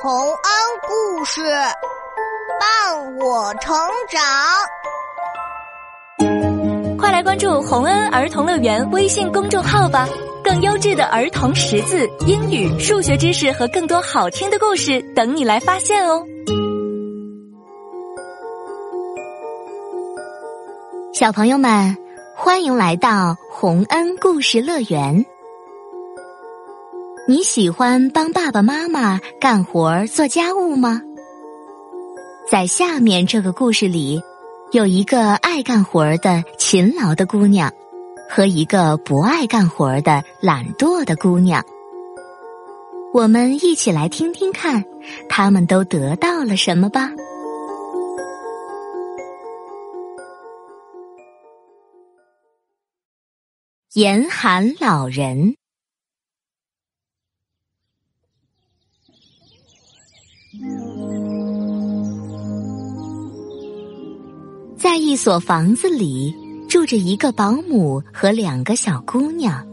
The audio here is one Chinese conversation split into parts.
洪恩故事伴我成长，快来关注洪恩儿童乐园微信公众号吧！更优质的儿童识字、英语、数学知识和更多好听的故事等你来发现哦！小朋友们，欢迎来到洪恩故事乐园。你喜欢帮爸爸妈妈干活做家务吗？在下面这个故事里，有一个爱干活的勤劳的姑娘，和一个不爱干活的懒惰的姑娘。我们一起来听听看，他们都得到了什么吧。严寒老人。一所房子里，住着一个保姆和两个小姑娘。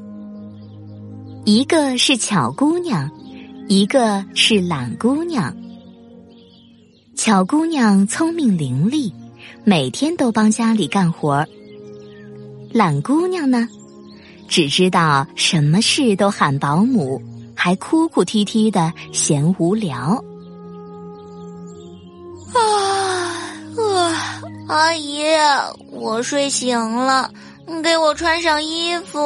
一个是巧姑娘，一个是懒姑娘。巧姑娘聪明伶俐，每天都帮家里干活懒姑娘呢，只知道什么事都喊保姆，还哭哭啼啼的嫌无聊啊。阿姨，我睡醒了，给我穿上衣服。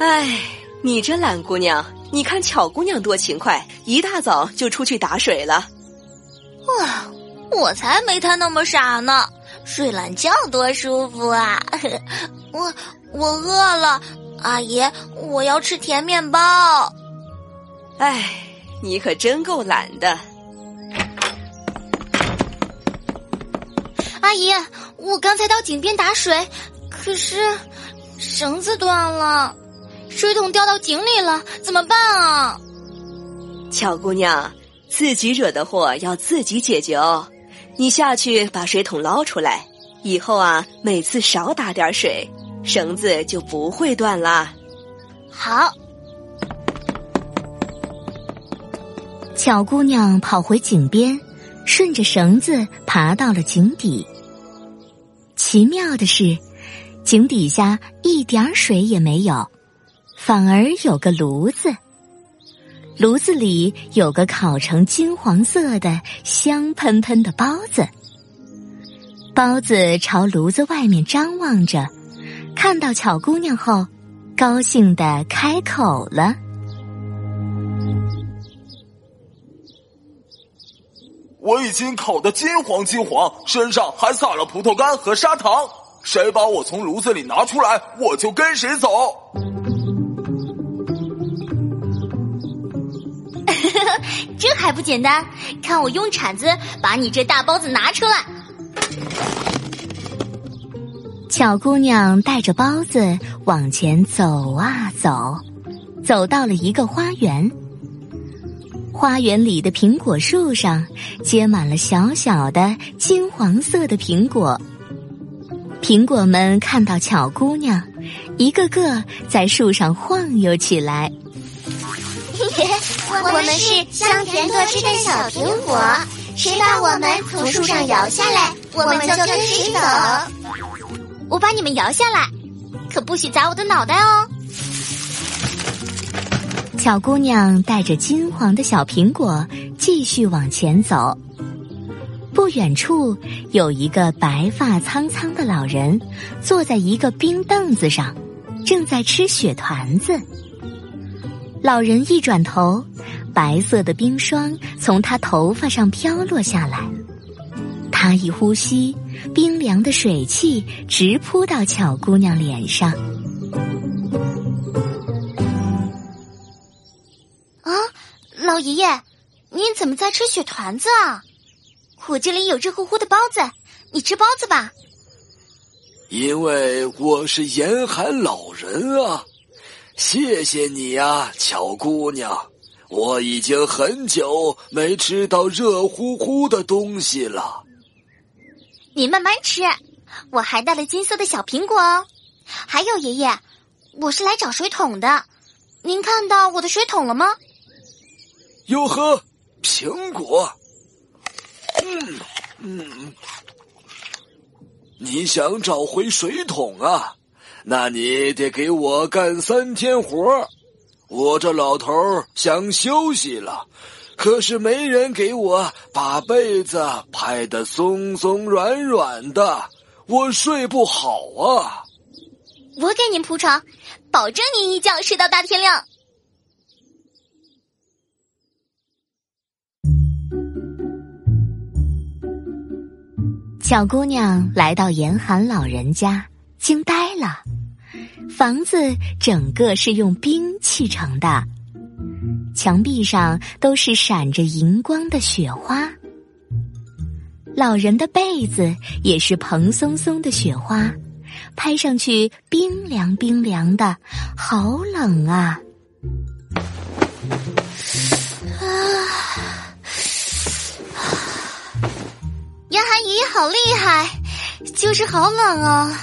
哎，你这懒姑娘，你看巧姑娘多勤快，一大早就出去打水了。哇，我才没她那么傻呢，睡懒觉多舒服啊！我我饿了，阿姨，我要吃甜面包。哎，你可真够懒的。阿姨，我刚才到井边打水，可是绳子断了，水桶掉到井里了，怎么办啊？巧姑娘，自己惹的祸要自己解决哦。你下去把水桶捞出来，以后啊，每次少打点水，绳子就不会断啦。好。巧姑娘跑回井边，顺着绳子爬到了井底。奇妙的是，井底下一点水也没有，反而有个炉子。炉子里有个烤成金黄色的香喷喷的包子。包子朝炉子外面张望着，看到巧姑娘后，高兴的开口了。我已经烤得金黄金黄，身上还撒了葡萄干和砂糖。谁把我从炉子里拿出来，我就跟谁走。这还不简单？看我用铲子把你这大包子拿出来。巧姑娘带着包子往前走啊走，走到了一个花园。花园里的苹果树上结满了小小的金黄色的苹果。苹果们看到巧姑娘，一个个在树上晃悠起来。我们是香甜多汁的小苹果，谁把我们从树上摇下来，我们就跟谁走。我把你们摇下来，可不许砸我的脑袋哦。巧姑娘带着金黄的小苹果继续往前走。不远处有一个白发苍苍的老人，坐在一个冰凳子上，正在吃雪团子。老人一转头，白色的冰霜从他头发上飘落下来。他一呼吸，冰凉的水汽直扑到巧姑娘脸上。老爷爷，您怎么在吃雪团子啊？我这里有热乎乎的包子，你吃包子吧。因为我是严寒老人啊，谢谢你呀，巧姑娘。我已经很久没吃到热乎乎的东西了。你慢慢吃，我还带了金色的小苹果哦。还有爷爷，我是来找水桶的，您看到我的水桶了吗？哟呵，苹果。嗯嗯，你想找回水桶啊？那你得给我干三天活我这老头想休息了，可是没人给我把被子拍得松松软软的，我睡不好啊。我给您铺床，保证您一觉睡到大天亮。小姑娘来到严寒老人家，惊呆了。房子整个是用冰砌成的，墙壁上都是闪着银光的雪花。老人的被子也是蓬松松的雪花。拍上去冰凉冰凉的，好冷啊！阿姨好厉害，就是好冷啊，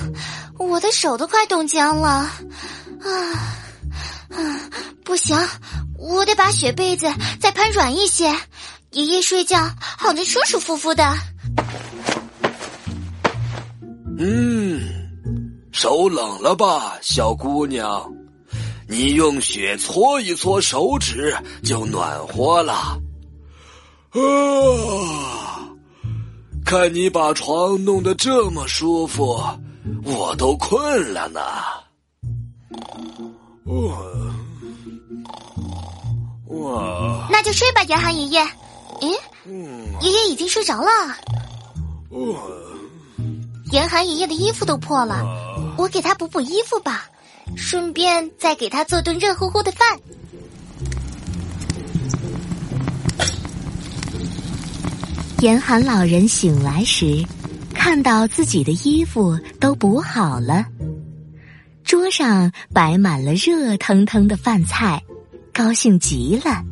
我的手都快冻僵了。啊啊，不行，我得把雪被子再拍软一些，爷爷睡觉好能舒舒服服的。嗯。手冷了吧，小姑娘？你用雪搓一搓手指，就暖和了。啊！看你把床弄得这么舒服，我都困了呢。那就睡吧，严寒爷爷。咦？爷爷已经睡着了。哇！严寒爷爷的衣服都破了。我给他补补衣服吧，顺便再给他做顿热乎乎的饭。严寒老人醒来时，看到自己的衣服都补好了，桌上摆满了热腾腾的饭菜，高兴极了，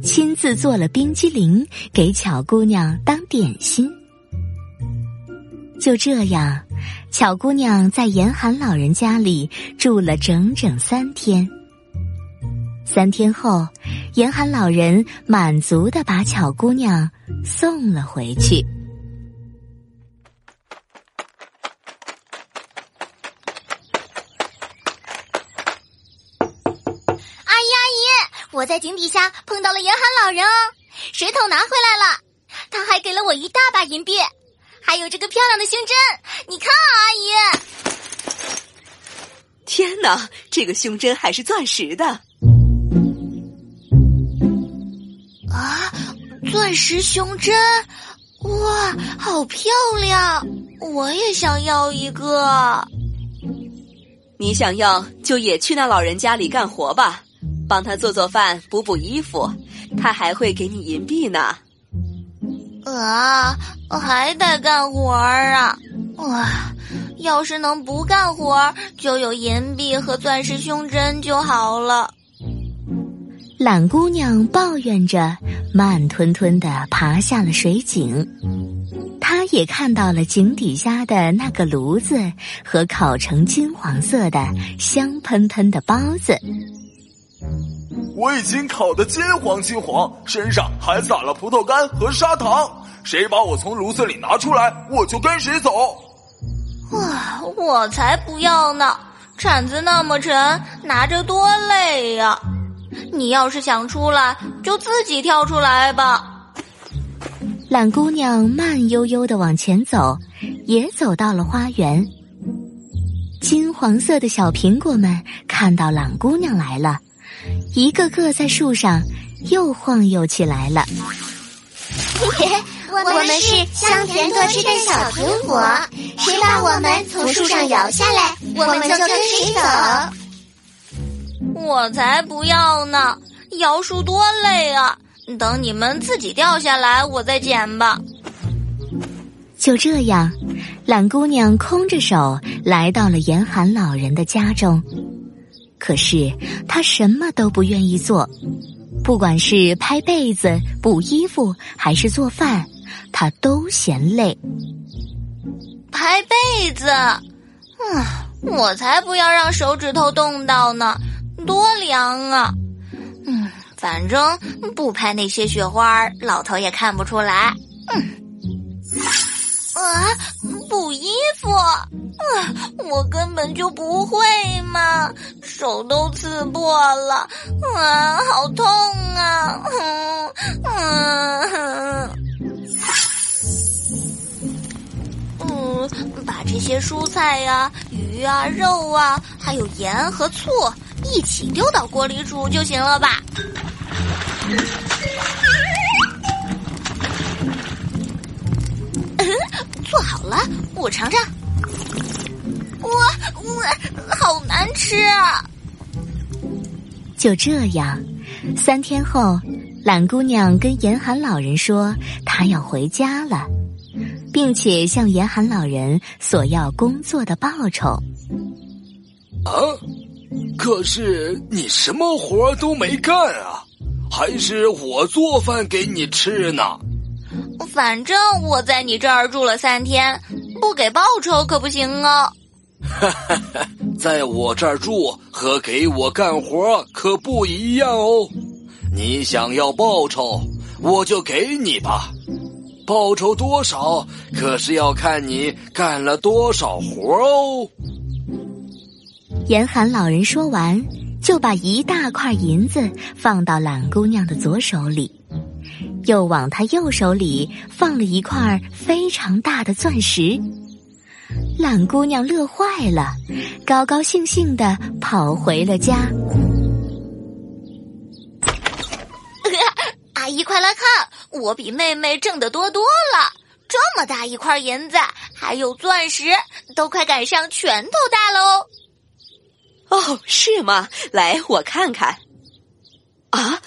亲自做了冰激凌给巧姑娘当点心。就这样。巧姑娘在严寒老人家里住了整整三天。三天后，严寒老人满足的把巧姑娘送了回去。阿姨阿姨，我在井底下碰到了严寒老人哦，水桶拿回来了，他还给了我一大把银币。还有这个漂亮的胸针，你看啊，阿姨！天哪，这个胸针还是钻石的！钻石胸针，哇，好漂亮！我也想要一个。你想要就也去那老人家里干活吧，帮他做做饭、补补衣服，他还会给你银币呢。啊，还得干活啊！哇，要是能不干活，就有银币和钻石胸针就好了。懒姑娘抱怨着，慢吞吞的爬下了水井。她也看到了井底下的那个炉子和烤成金黄色的香喷喷的包子。我已经烤得金黄金黄，身上还撒了葡萄干和砂糖。谁把我从炉子里拿出来，我就跟谁走。哇，我才不要呢！铲子那么沉，拿着多累呀！你要是想出来，就自己跳出来吧。懒姑娘慢悠悠的往前走，也走到了花园。金黄色的小苹果们看到懒姑娘来了。一个个在树上又晃悠起来了。我们是香甜多汁的小苹果，谁把我们从树上摇下来，我们就跟谁走。我才不要呢！摇树多累啊！等你们自己掉下来，我再捡吧。就这样，懒姑娘空着手来到了严寒老人的家中。可是她什么都不愿意做，不管是拍被子、补衣服，还是做饭，她都嫌累。拍被子，嗯，我才不要让手指头冻到呢，多凉啊！嗯，反正不拍那些雪花，老头也看不出来。嗯。啊，补衣服啊！我根本就不会嘛，手都刺破了，啊，好痛啊！嗯嗯，把这些蔬菜呀、鱼啊、肉啊，还有盐和醋一起丢到锅里煮就行了吧？做好了，我尝尝。哇哇，好难吃啊！就这样，三天后，懒姑娘跟严寒老人说她要回家了，并且向严寒老人索要工作的报酬。啊！可是你什么活都没干啊，还是我做饭给你吃呢？反正我在你这儿住了三天，不给报酬可不行哦。哈哈哈，在我这儿住和给我干活可不一样哦。你想要报酬，我就给你吧。报酬多少可是要看你干了多少活哦。严寒老人说完，就把一大块银子放到懒姑娘的左手里。又往她右手里放了一块非常大的钻石，懒姑娘乐坏了，高高兴兴的跑回了家。阿姨，快来看，我比妹妹挣得多多了！这么大一块银子，还有钻石，都快赶上拳头大喽！哦，是吗？来，我看看。啊！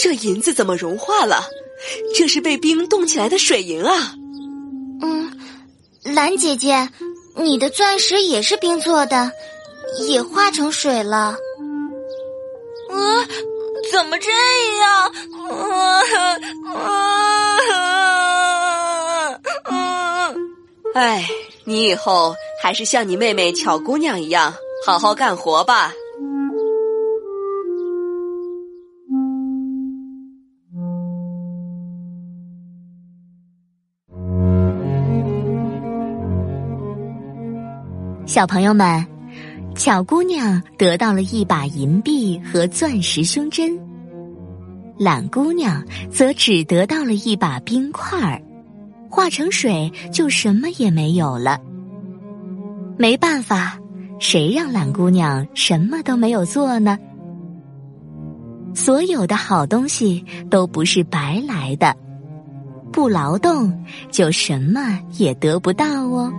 这银子怎么融化了？这是被冰冻起来的水银啊！嗯，蓝姐姐，你的钻石也是冰做的，也化成水了。啊，怎么这样？啊啊啊！哎，你以后还是像你妹妹巧姑娘一样，好好干活吧。小朋友们，巧姑娘得到了一把银币和钻石胸针，懒姑娘则只得到了一把冰块儿，化成水就什么也没有了。没办法，谁让懒姑娘什么都没有做呢？所有的好东西都不是白来的，不劳动就什么也得不到哦。